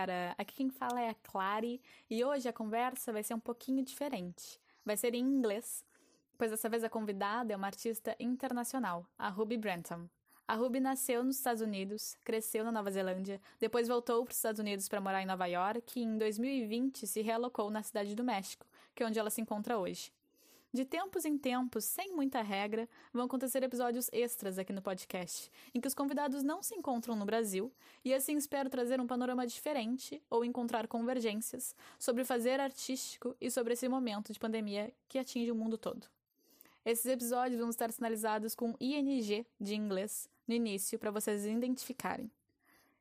galera! Aqui quem fala é a Clary e hoje a conversa vai ser um pouquinho diferente. Vai ser em inglês, pois dessa vez a convidada é uma artista internacional, a Ruby Branton. A Ruby nasceu nos Estados Unidos, cresceu na Nova Zelândia, depois voltou para os Estados Unidos para morar em Nova York e em 2020 se realocou na cidade do México, que é onde ela se encontra hoje. De tempos em tempos, sem muita regra, vão acontecer episódios extras aqui no podcast, em que os convidados não se encontram no Brasil, e assim espero trazer um panorama diferente ou encontrar convergências sobre fazer artístico e sobre esse momento de pandemia que atinge o mundo todo. Esses episódios vão estar sinalizados com ING de inglês no início para vocês identificarem.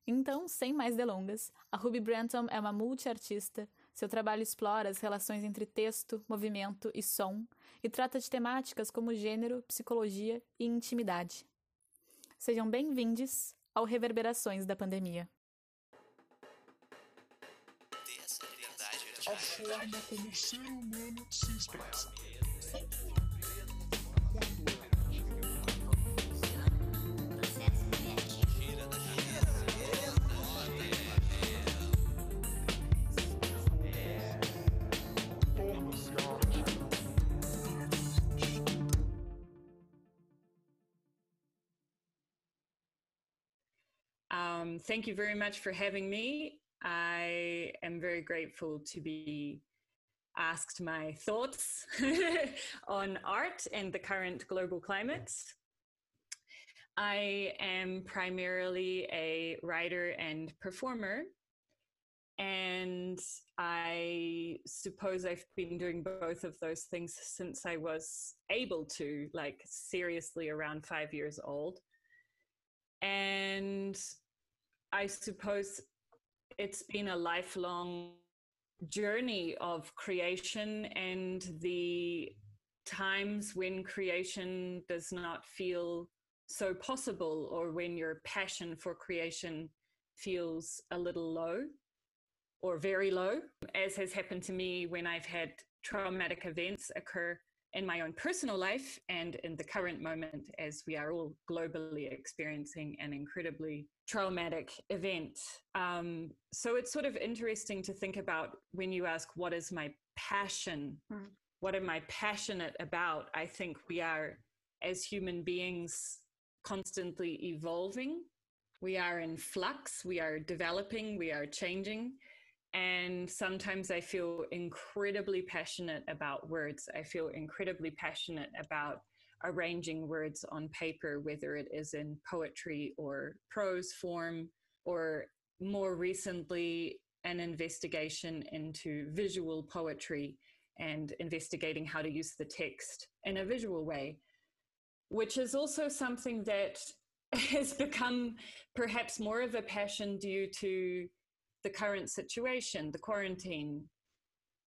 Então, sem mais delongas, a Ruby Branton é uma multiartista, seu trabalho explora as relações entre texto, movimento e som e trata de temáticas como gênero, psicologia e intimidade. Sejam bem-vindos ao Reverberações da Pandemia. A forma como o ser humano se expressa. Um, thank you very much for having me. I am very grateful to be asked my thoughts on art and the current global climate. I am primarily a writer and performer. And I suppose I've been doing both of those things since I was able to, like seriously around five years old. And I suppose it's been a lifelong journey of creation and the times when creation does not feel so possible or when your passion for creation feels a little low or very low, as has happened to me when I've had traumatic events occur in my own personal life and in the current moment as we are all globally experiencing an incredibly traumatic event. Um, so it's sort of interesting to think about when you ask, What is my passion? Mm. What am I passionate about? I think we are, as human beings, constantly evolving. We are in flux, we are developing, we are changing. And sometimes I feel incredibly passionate about words. I feel incredibly passionate about arranging words on paper, whether it is in poetry or prose form, or more recently, an investigation into visual poetry and investigating how to use the text in a visual way, which is also something that has become perhaps more of a passion due to the current situation, the quarantine,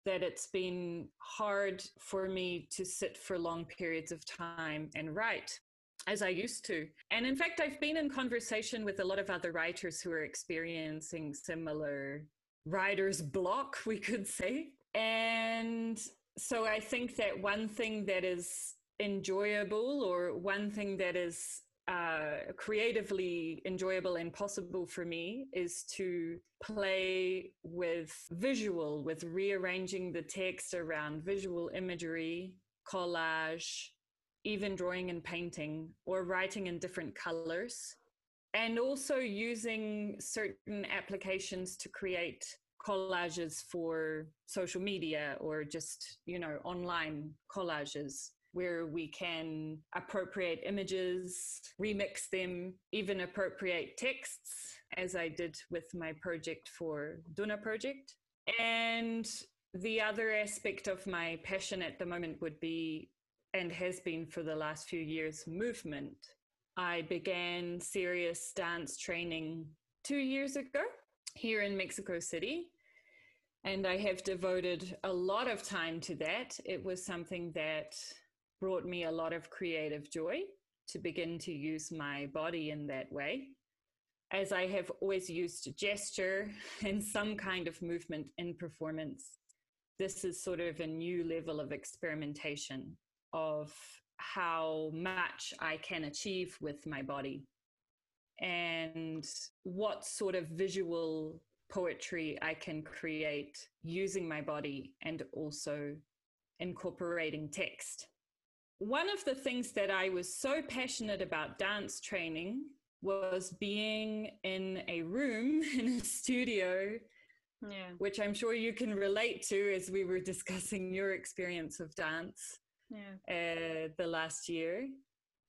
that it's been hard for me to sit for long periods of time and write as I used to. And in fact, I've been in conversation with a lot of other writers who are experiencing similar writer's block, we could say. And so I think that one thing that is enjoyable or one thing that is uh, creatively enjoyable and possible for me is to play with visual, with rearranging the text around visual imagery, collage, even drawing and painting, or writing in different colors. And also using certain applications to create collages for social media or just, you know, online collages where we can appropriate images, remix them, even appropriate texts, as I did with my project for Duna Project. And the other aspect of my passion at the moment would be, and has been for the last few years, movement. I began serious dance training two years ago here in Mexico City. And I have devoted a lot of time to that. It was something that brought me a lot of creative joy to begin to use my body in that way. As I have always used gesture and some kind of movement in performance, this is sort of a new level of experimentation of how much I can achieve with my body and what sort of visual poetry I can create using my body and also incorporating text. One of the things that I was so passionate about dance training was being in a room in a studio yeah. which i'm sure you can relate to as we were discussing your experience of dance yeah. uh, the last year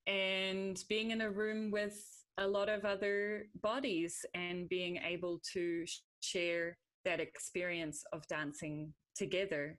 and being in a room with a lot of other bodies and being able to share that experience of dancing together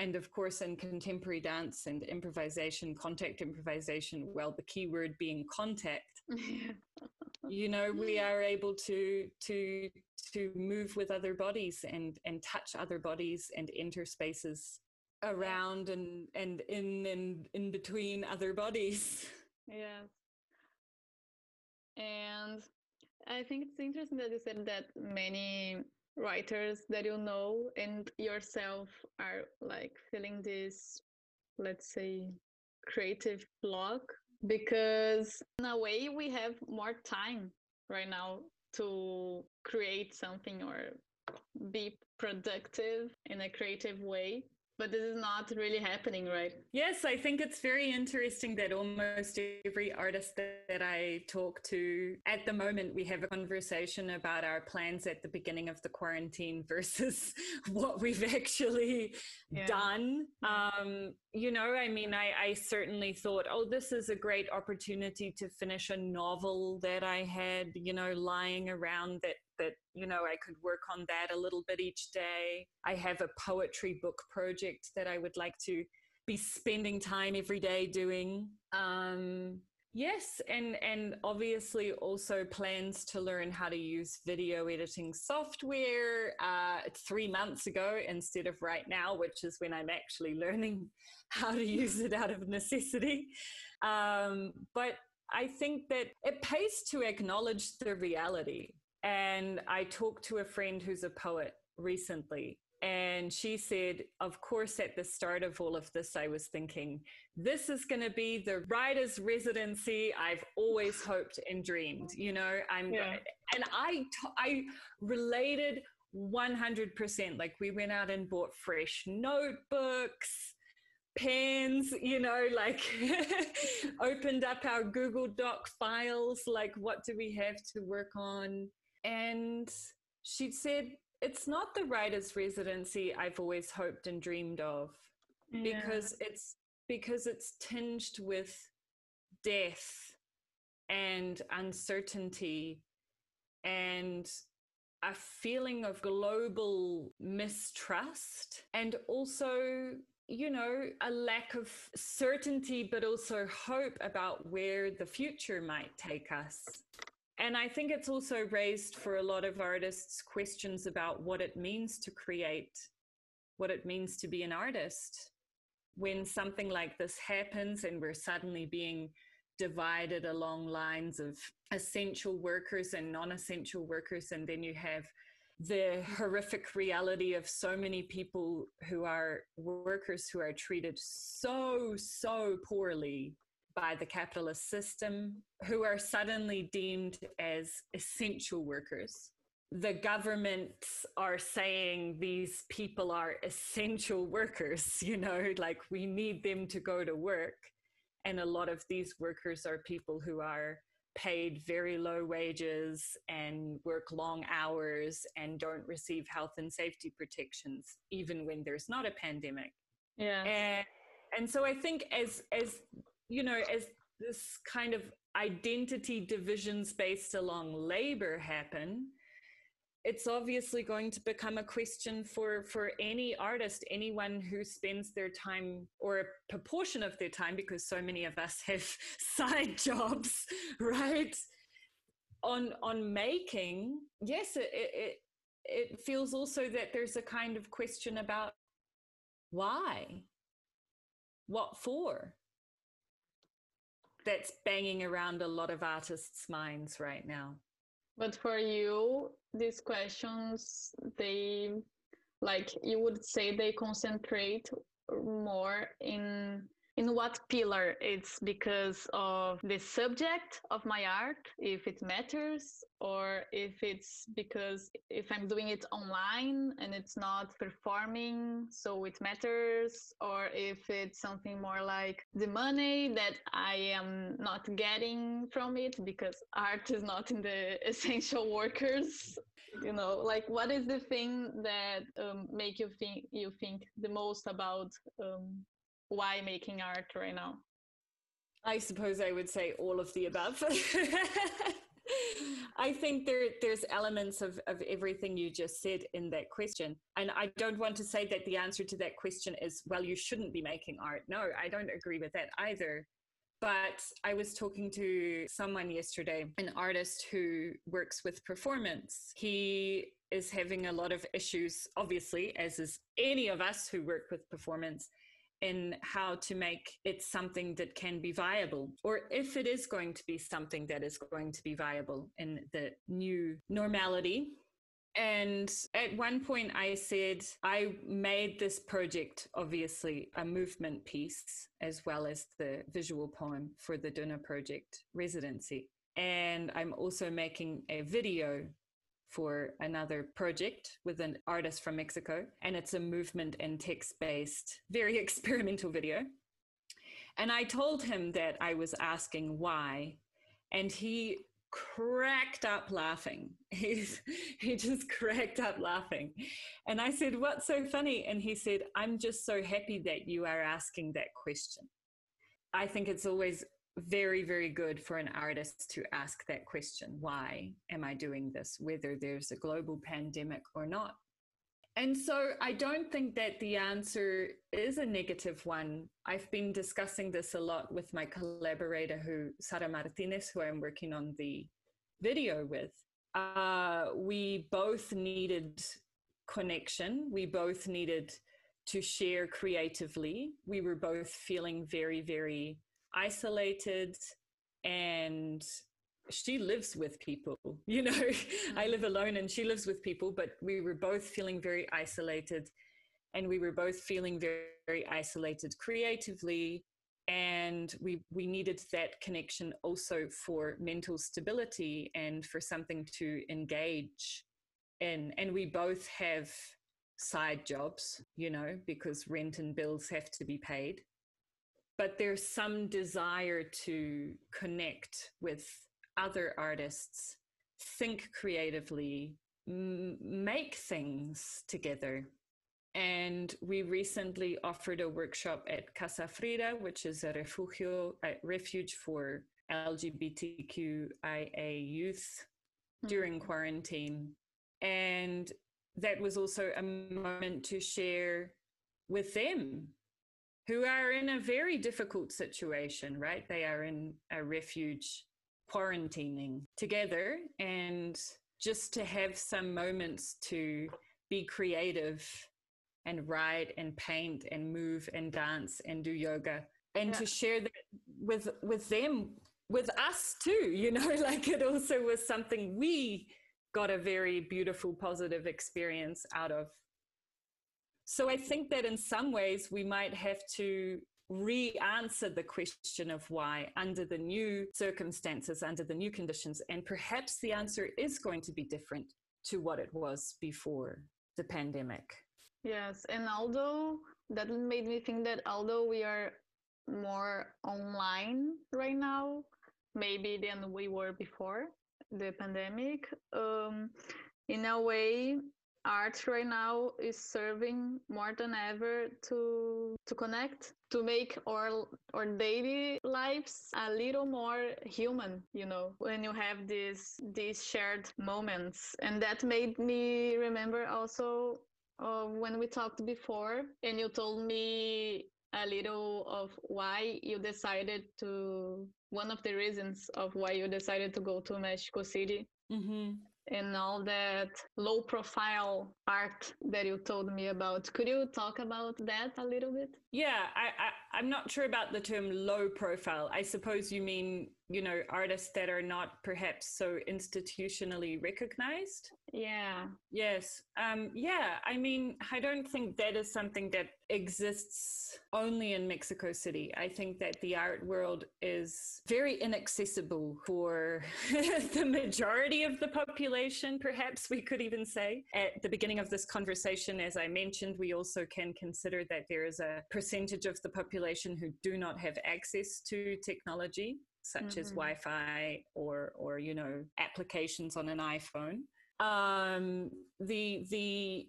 and of course in contemporary dance and improvisation contact improvisation well the key word being contact you know we are able to to to move with other bodies and and touch other bodies and enter spaces around and and in and in between other bodies. Yeah and i think it's interesting that you said that many writers that you know and yourself are like feeling this let's say creative block? Because in a way we have more time right now to create something or be productive in a creative way but this is not really happening right? Yes i think it's very interesting that almost every artist that i talk to at the moment we have a conversation about our plans at the beginning of the quarantine versus what we've actually yeah. done. Um, you know i mean I, I certainly thought oh this is a great opportunity to finish a novel that i had you know lying around that that you know I could work on that a little bit each day. I have a poetry book project that I would like to be spending time every day doing. Um, yes, and and obviously also plans to learn how to use video editing software uh, three months ago instead of right now, which is when I'm actually learning how to use it out of necessity. Um, but I think that it pays to acknowledge the reality and I talked to a friend who's a poet recently. And she said, Of course, at the start of all of this, I was thinking, this is going to be the writer's residency I've always hoped and dreamed. You know, I'm, yeah. and I, I related 100%. Like, we went out and bought fresh notebooks, pens, you know, like opened up our Google Doc files, like, what do we have to work on? And she said, It's not the writer's residency I've always hoped and dreamed of yeah. because it's because it's tinged with death and uncertainty and a feeling of global mistrust and also you know a lack of certainty but also hope about where the future might take us and I think it's also raised for a lot of artists questions about what it means to create, what it means to be an artist. When something like this happens and we're suddenly being divided along lines of essential workers and non essential workers, and then you have the horrific reality of so many people who are workers who are treated so, so poorly by the capitalist system who are suddenly deemed as essential workers. The governments are saying these people are essential workers, you know, like we need them to go to work. And a lot of these workers are people who are paid very low wages and work long hours and don't receive health and safety protections, even when there's not a pandemic. Yeah. And, and so I think as as you know, as this kind of identity divisions based along labor happen, it's obviously going to become a question for for any artist anyone who spends their time or a proportion of their time because so many of us have side jobs right? On on making yes it it, it feels also that there's a kind of question about why? What for that's banging around a lot of artists' minds right now. But for you, these questions, they like you would say they concentrate more in in what pillar? It's because of the subject of my art if it matters or if it's because if i'm doing it online and it's not performing so it matters or if it's something more like the money that i am not getting from it because art is not in the essential workers you know? Like what is the thing that um, make you think you think the most about um, why making art right now i suppose i would say all of the above I think there there's elements of, of everything you just said in that question. And I don't want to say that the answer to that question is, well, you shouldn't be making art. No, I don't agree with that either. But I was talking to someone yesterday, an artist who works with performance. He is having a lot of issues, obviously, as is any of us who work with performance, in how to make it something that can be viable, or if it is going to be something that is going to be viable in the new normality and at one point, I said, I made this project obviously a movement piece as well as the visual poem for the Duna Project residency. And I'm also making a video for another project with an artist from Mexico. And it's a movement and text based, very experimental video. And I told him that I was asking why. And he cracked up laughing. He's, he just cracked up laughing. And I said, What's so funny? And he said, I'm just so happy that you are asking that question. I think it's always very, very good for an artist to ask that question why am I doing this, whether there's a global pandemic or not? And so I don't think that the answer is a negative one. I've been discussing this a lot with my collaborator, who Sara Martinez, who I'm working on the video with. Uh, we both needed connection. We both needed to share creatively. We were both feeling very, very isolated and she lives with people you know? Mm-hmm. i live alone and she lives with people but we were both feeling very isolated and we were both feeling very, very isolated creatively and we we needed that connection also for mental stability and for something to engage in. And we both have side jobs you know because rent and bills have to be paid but there's some desire to connect with other artists, think creatively, m- make things together. And we recently offered a workshop at Casa Frida, which is a refugio, a refuge for LGBTQIA youth mm-hmm. during quarantine. And that was also a moment to share with them who are in a very difficult situation, right? They are in a refuge quarantining together and just to have some moments to be creative and write and paint and move and dance and do yoga and yeah. to share that with with them with us too you know like it also was something we got a very beautiful positive experience out of so i think that in some ways we might have to re-answer the question of why under the new circumstances, under the new conditions. And perhaps the answer is going to be different to what it was before the pandemic. Yes, and although that made me think that although we are more online right now, maybe than we were before the pandemic, um, in a way, art right now is serving more than ever to to connect to make our our daily lives a little more human you know when you have these these shared moments. And that made me remember also uh, when we talked before and you told me a little of why you decided to one of the reasons of why you decided to go to mexico city. Mm-hmm and all that low profile art that you told me about. Could you talk about that a little bit? Yeah, I, I, am not sure about the term low profile. I suppose you mean you know artists that are not perhaps so institutionally recognized? Yeah. Yes. Um yeah i mean i don't think that is something that exists only in mexico city. I think that the art world is very inaccessible for the majority of the population perhaps we could even say. At the beginning of this conversation as i mentioned we also can consider that there is a percentage of the population who do not have access to technology such mm-hmm. as Wi-Fi or or you know applications on an iPhone. Um, the the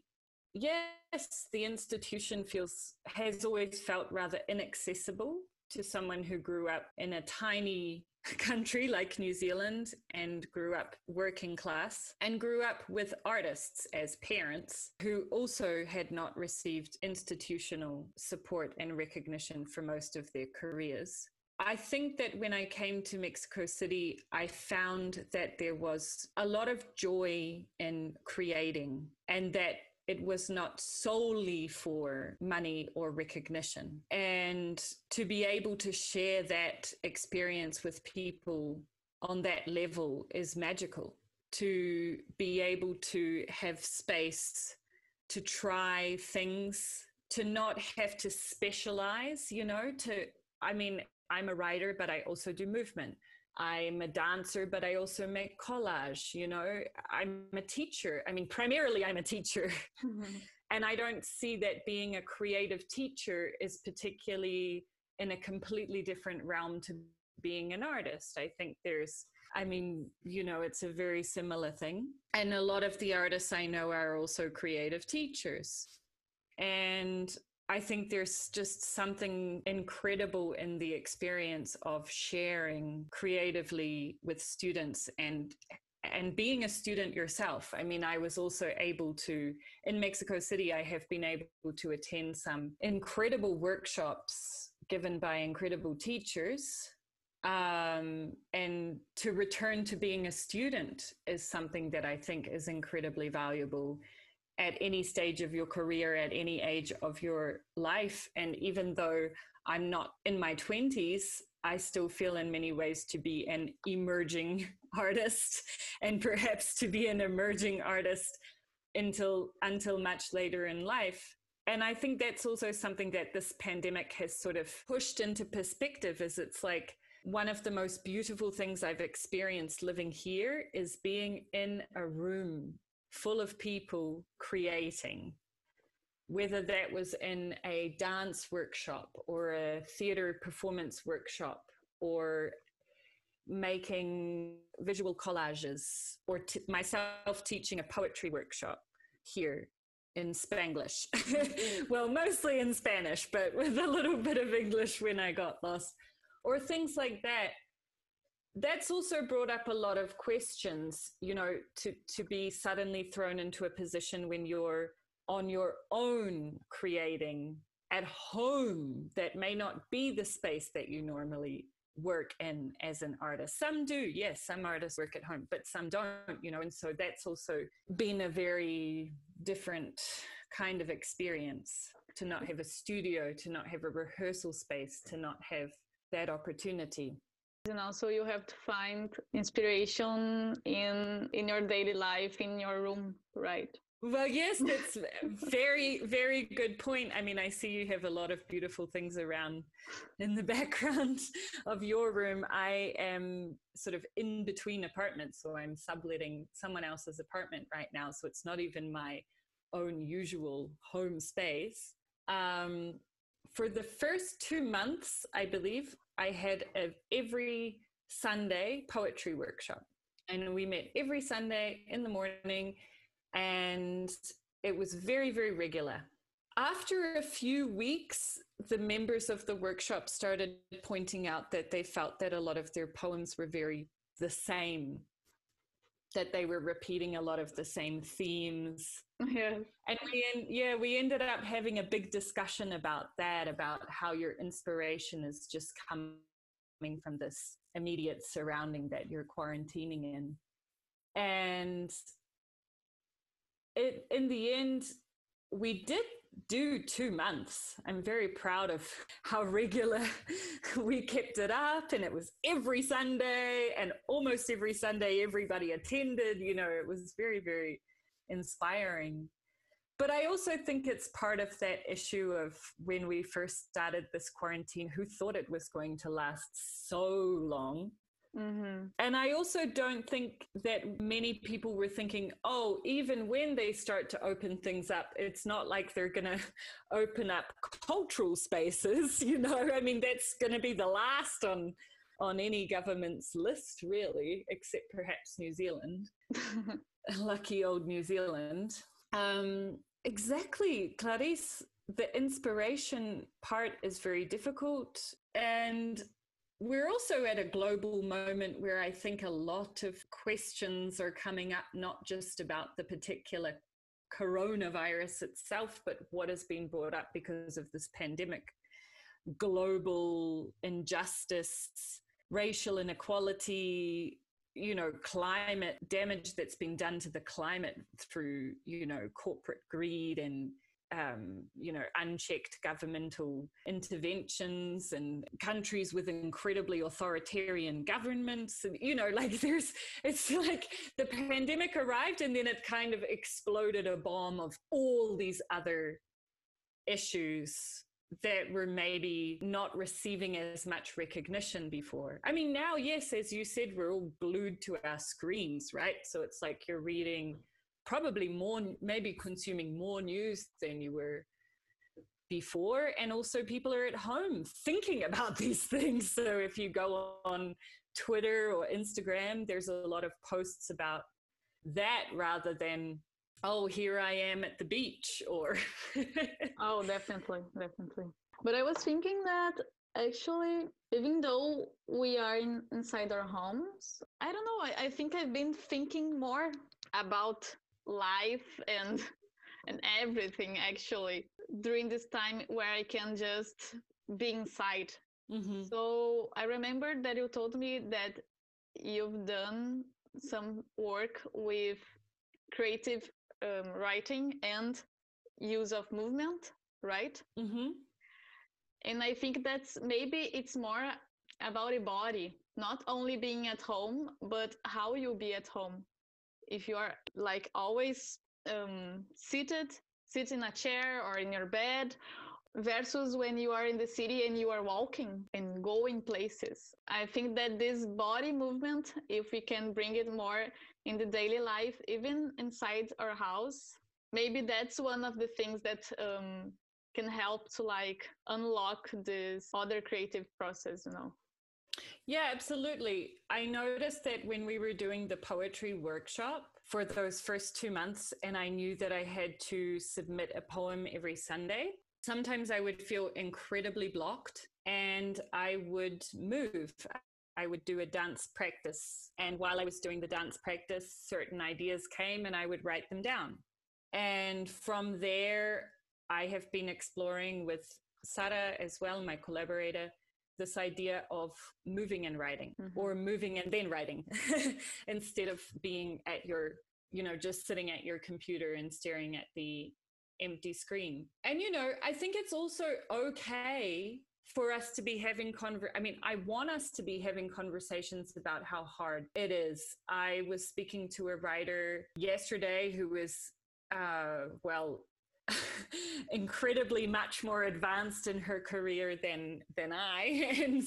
yes, the institution feels has always felt rather inaccessible to someone who grew up in a tiny country like New Zealand and grew up working class and grew up with artists as parents who also had not received institutional support and recognition for most of their careers. I think that when I came to Mexico City, I found that there was a lot of joy in creating and that it was not solely for money or recognition. And to be able to share that experience with people on that level is magical. To be able to have space to try things, to not have to specialize, you know, to, I mean, I'm a writer, but I also do movement. I'm a dancer, but I also make collage. You know, I'm a teacher. I mean, primarily, I'm a teacher. Mm-hmm. and I don't see that being a creative teacher is particularly in a completely different realm to being an artist. I think there's, I mean, you know, it's a very similar thing. And a lot of the artists I know are also creative teachers. And I think there's just something incredible in the experience of sharing creatively with students and and being a student yourself. I mean, I was also able to, in Mexico City, I have been able to attend some incredible workshops given by incredible teachers. Um, and to return to being a student is something that I think is incredibly valuable at any stage of your career, at any age of your life. And even though I'm not in my 20s, I still feel in many ways to be an emerging artist and perhaps to be an emerging artist until until much later in life. And I think that's also something that this pandemic has sort of pushed into perspective is it's like one of the most beautiful things I've experienced living here is being in a room full of people creating, whether that was in a dance workshop or a theater performance workshop or making visual collages or t- myself teaching a poetry workshop here in Spanglish. well, mostly in Spanish, but with a little bit of English when I got lost, or things like that that's also brought up a lot of questions you know to to be suddenly thrown into a position when you're on your own creating at home that may not be the space that you normally work in as an artist. Some do yes some artists work at home but some don't you know and so that's also been a very different kind of experience to not have a studio to not have a rehearsal space to not have that opportunity and also you have to find inspiration in in your daily life in your room right? Well yes that's very very good point. I mean i see you have a lot of beautiful things around in the background of your room. I am sort of in between apartments so i'm subletting someone else's apartment right now so it's not even my own usual home space. Um, for the first two months i believe I had a, every Sunday poetry workshop. And we met every Sunday in the morning, and it was very, very regular. After a few weeks, the members of the workshop started pointing out that they felt that a lot of their poems were very the same, that they were repeating a lot of the same themes. Yeah. And we, yeah, we ended up having a big discussion about that, about how your inspiration is just coming from this immediate surrounding that you're quarantining in. And it, in the end, we did do two months. I'm very proud of how regular we kept it up. And it was every Sunday and almost every Sunday, everybody attended. You know, it was very, very inspiring. But I also think it's part of that issue of when we first started this quarantine, who thought it was going to last so long? Mm-hmm. And I also don't think that many people were thinking, oh, even when they start to open things up, it's not like they're going to open up cultural spaces. You know, I mean, that's going to be the last on on any government's list, really, except perhaps New Zealand. Lucky old New Zealand. Um, exactly, Clarice. The inspiration part is very difficult. And we're also at a global moment where I think a lot of questions are coming up, not just about the particular coronavirus itself, but what has been brought up because of this pandemic. Global injustice, racial inequality, you know, climate damage that's been done to the climate through, you know, corporate greed and um, you know, unchecked governmental interventions and countries with incredibly authoritarian governments. And, you know, like there's, it's like the pandemic arrived and then it kind of exploded a bomb of all these other issues that were maybe not receiving as much recognition before. I mean, now, yes, as you said, we're all glued to our screens, right? So it's like you're reading probably more maybe consuming more news than you were before. And also people are at home thinking about these things. So if you go on twitter or instagram there's a lot of posts about that rather than oh here i am at the beach or oh definitely definitely. But i was thinking that actually even though we are in, inside our homes i don't know I, I think i've been thinking more about life and and everything actually during this time where I can just be inside. Mm-hmm. So I remember that you told me that you've done some work with creative um, writing and use of movement, right? Mm-hmm. And I think that's maybe it's more about a body, not only being at home, but how you be at home if you are like always um, seated, sit in a chair or in your bed, versus when you are in the city and you are walking and going places. I think that this body movement, if we can bring it more in the daily life, even inside our house, maybe that's one of the things that um, can help to like unlock this other creative process, you know. Yeah, absolutely. I noticed that when we were doing the poetry workshop for those first two months, and I knew that I had to submit a poem every Sunday, sometimes I would feel incredibly blocked and I would move. I would do a dance practice. And while I was doing the dance practice, certain ideas came and I would write them down. And from there, I have been exploring with Sarah as well, my collaborator, this idea of moving and writing mm-hmm. or moving and then writing instead of being at your you know just sitting at your computer and staring at the empty screen and you know i think it's also okay for us to be having conver- i mean i want us to be having conversations about how hard it is i was speaking to a writer yesterday who was uh, well incredibly much more advanced in her career than than I, and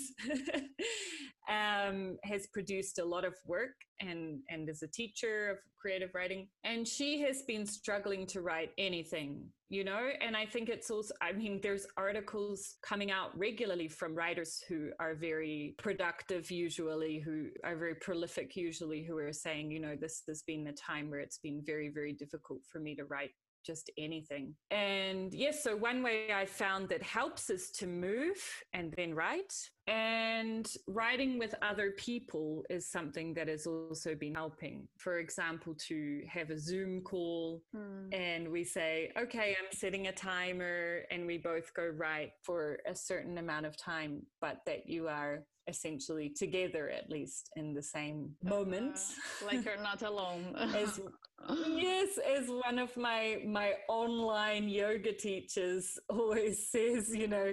um, has produced a lot of work and and is a teacher of creative writing. And she has been struggling to write anything, you know. And I think it's also, I mean, there's articles coming out regularly from writers who are very productive, usually, who are very prolific, usually, who are saying, you know, this has been the time where it's been very, very difficult for me to write just anything. And yes, so one way I found that helps is to move and then write. And writing with other people is something that has also been helping. For example, to have a Zoom call mm. and we say, okay, I'm setting a timer and we both go write for a certain amount of time, but that you are essentially together at least in the same moment uh, like you're not alone as yes as one of my my online yoga teachers always says you know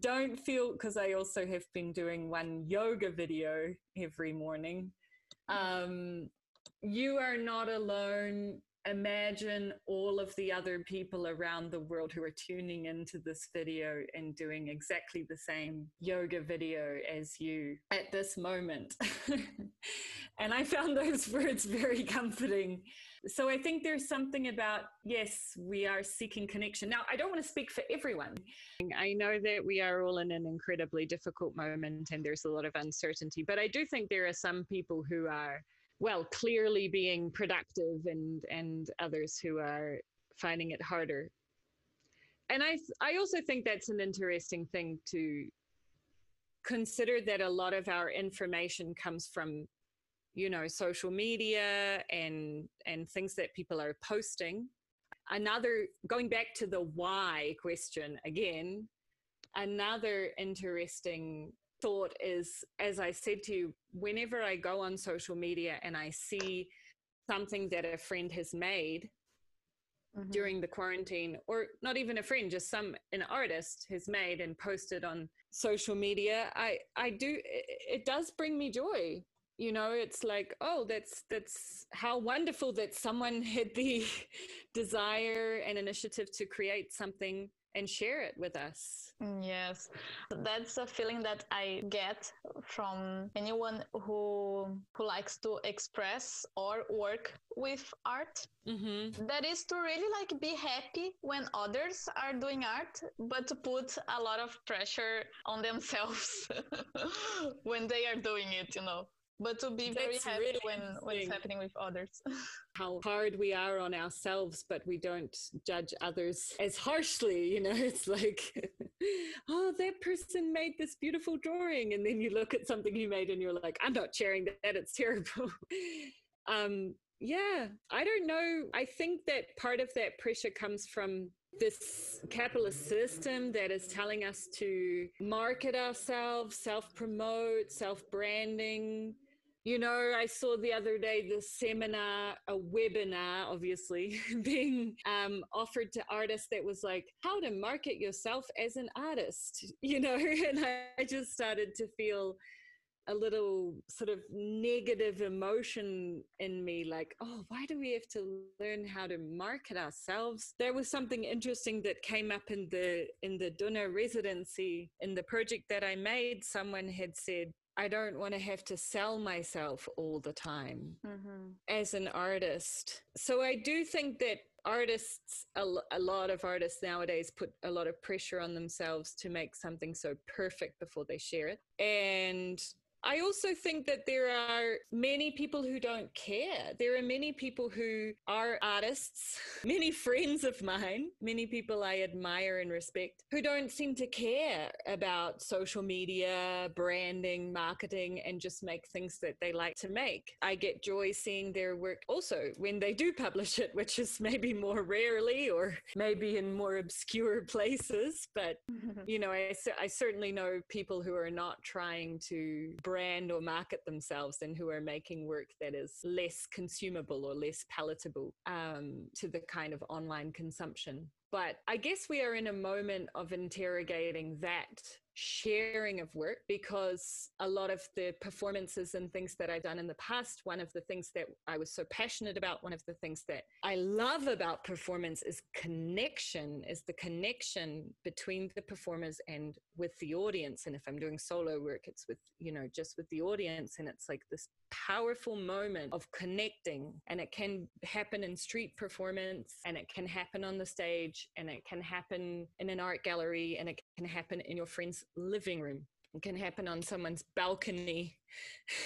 don't feel because i also have been doing one yoga video every morning. Um you are not alone imagine all of the other people around the world who are tuning into this video and doing exactly the same yoga video as you at this moment. and I found those words very comforting. So I think there's something about, yes, we are seeking connection. Now, I don't want to speak for everyone. I know that we are all in an incredibly difficult moment and there's a lot of uncertainty, but I do think there are some people who are well clearly being productive and and others who are finding it harder. And i i also think that's an interesting thing to consider that a lot of our information comes from you know social media and and things that people are posting. Another going back to the why question again another interesting thought is, as I said to you, whenever I go on social media and I see something that a friend has made mm-hmm. during the quarantine, or not even a friend, just some an artist has made and posted on social media, I I do it does bring me joy. You know, it's like, oh, that's that's how wonderful that someone had the desire and initiative to create something and share it with us. Yes, that's a feeling that I get from anyone who who likes to express or work with art. Mm-hmm. That is to really like be happy when others are doing art, but to put a lot of pressure on themselves when they are doing it. You know but to be very That's happy really when when it's happening with others. How hard we are on ourselves but we don't judge others as harshly you know? It's like oh that person made this beautiful drawing. And then you look at something you made and you're like i'm not sharing that. It's terrible. Um yeah i don't know. I think that part of that pressure comes from this capitalist system that is telling us to market ourselves, self promote, self branding, you know, I saw the other day the seminar, a webinar, obviously, being um, offered to artists that was like, how to market yourself as an artist, you know, and I just started to feel a little sort of negative emotion in me like oh why do we have to learn how to market ourselves? There was something interesting that came up in the in the Duna residency in the project that i made. Someone had said I don't want to have to sell myself all the time mm-hmm. as an artist. So I do think that artists, a, a, lot of artists nowadays put a lot of pressure on themselves to make something so perfect before they share it. And I also think that there are many people who don't care. There are many people who are artists, many friends of mine, many people I admire and respect, who don't seem to care about social media, branding, marketing, and just make things that they like to make. I get joy seeing their work also when they do publish it, which is maybe more rarely or maybe in more obscure places. But, you know, I, I certainly know people who are not trying to brand or market themselves and who are making work that is less consumable or less palatable um, to the kind of online consumption. But I guess we are in a moment of interrogating that sharing of work because a lot of the performances and things that I've done in the past, one of the things that I was so passionate about, one of the things that I love about performance is connection, is the connection between the performers and with the audience. And if I'm doing solo work, it's with, you know, just with the audience. And it's like this powerful moment of connecting. And it can happen in street performance and it can happen on the stage and it can happen in an art gallery and it can happen in your friend's living room. It can happen on someone's balcony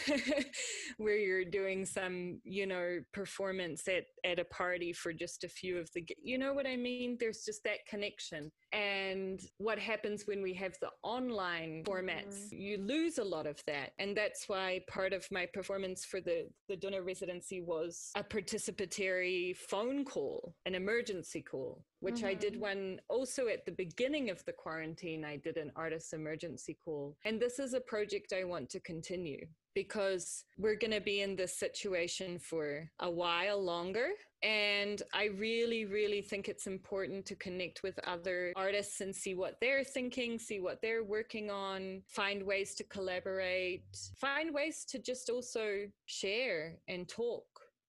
where you're doing some you know performance at at a party for just a few of the you know what i mean there's just that connection and what happens when we have the online formats mm-hmm. you lose a lot of that and that's why part of my performance for the the Duna residency was a participatory phone call an emergency call which mm-hmm. I did mm-hmm. one also at the beginning of the quarantine. I did an artist emergency call. And this is a project I want to continue because we're going to be in this situation for a while longer. And I really, really think it's important to connect with other artists and see what they're thinking, see what they're working on, find ways to collaborate, find ways to just also share and talk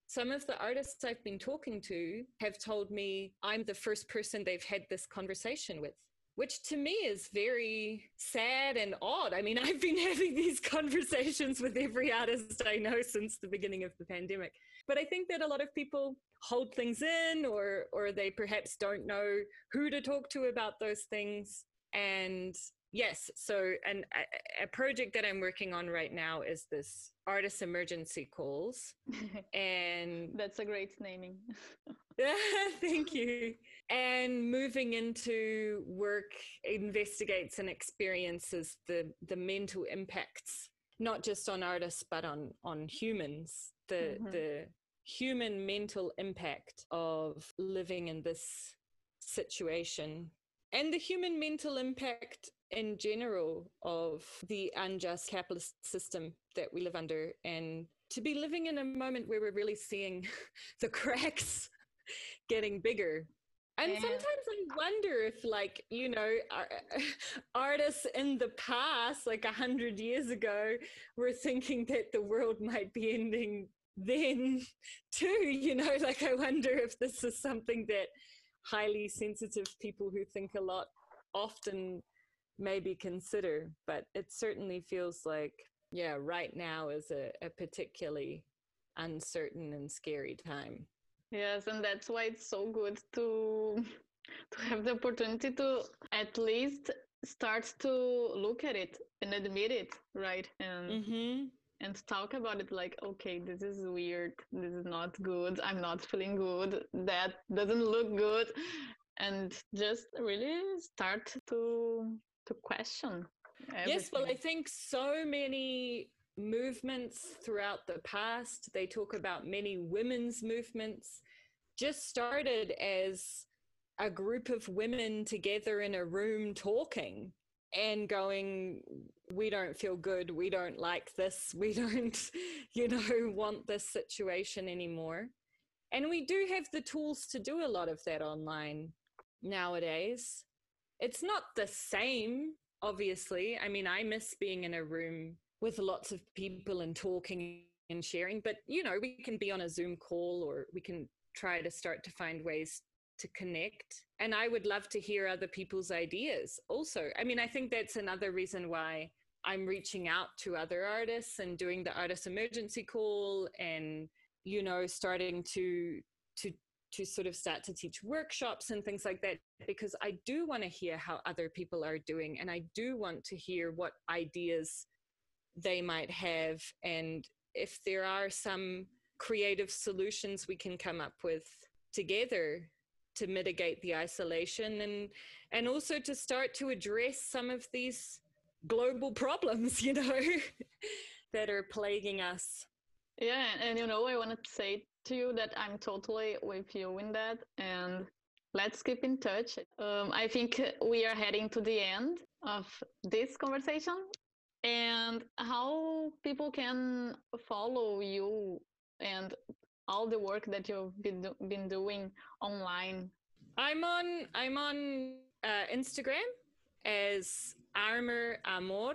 some of the artists I've been talking to have told me I'm the first person they've had this conversation with which to me is very sad and odd. I mean, I've been having these conversations with every artist I know since the beginning of the pandemic. But I think that a lot of people hold things in or or they perhaps don't know who to talk to about those things and yes so and a, a, project that i'm working on right now is this artist emergency calls and that's a great naming. Thank you. And moving into work investigates and experiences the the mental impacts not just on artists but on on humans. The mm-hmm. the human mental impact of living in this situation and the human mental impact in general of the unjust capitalist system that we live under and to be living in a moment where we're really seeing the cracks getting bigger and yeah. sometimes i wonder if like you know artists in the past like a hundred years ago were thinking that the world might be ending then too you know like i wonder if this is something that highly sensitive people who think a lot often maybe consider but it certainly feels like yeah right now is a, a particularly uncertain and scary time yes and that's why it's so good to to have the opportunity to at least start to look at it and admit it right and mm-hmm. and talk about it like okay this is weird this is not good i'm not feeling good that doesn't look good and just really start to to question. Everything. Yes, well, I think so many movements throughout the past, they talk about many women's movements, just started as a group of women together in a room talking and going, we don't feel good, we don't like this, we don't, you know, want this situation anymore. And we do have the tools to do a lot of that online nowadays it's not the same, obviously. I mean, I miss being in a room with lots of people and talking and sharing, but you know, we can be on a Zoom call or we can try to start to find ways to connect. And I would love to hear other people's ideas also. I mean, I think that's another reason why I'm reaching out to other artists and doing the artist emergency call and you know starting to to to sort of start to teach workshops and things like that because I do want to hear how other people are doing and I do want to hear what ideas they might have and if there are some creative solutions we can come up with together to mitigate the isolation and and also to start to address some of these global problems you know that are plaguing us. Yeah and you know i want to say to you that I'm totally with you in that. And let's keep in touch. Um, I think we are heading to the end of this conversation and how people can follow you and all the work that you've been, been doing online. I'm on I'm on uh, Instagram as Armor Amor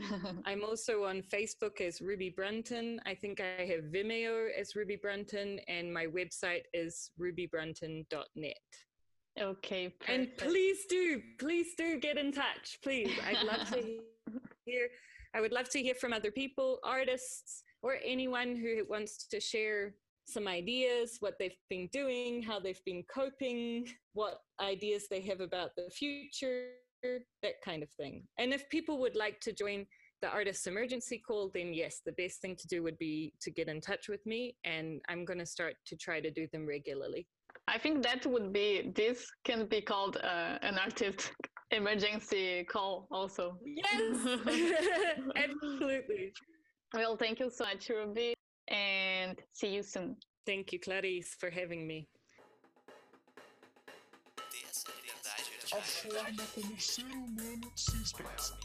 I'm also on Facebook as Ruby Brunton. I think I have Vimeo as Ruby Brunton, and my website is rubybrunton.net. Okay. Perfect. And please do, please do get in touch. Please, I'd love to hear. I would love to hear from other people, artists, or anyone who wants to share some ideas, what they've been doing, how they've been coping, what ideas they have about the future that kind of thing. And if people would like to join the artist's emergency call, then yes, the best thing to do would be to get in touch with me, and I'm going to start to try to do them regularly. I think that would be this can be called uh, an artist emergency call also. Yes, absolutely. Well, thank you so much, Ruby, and see you soon. Thank you, Clarice, for having me. a forma como o ser humano se expressa.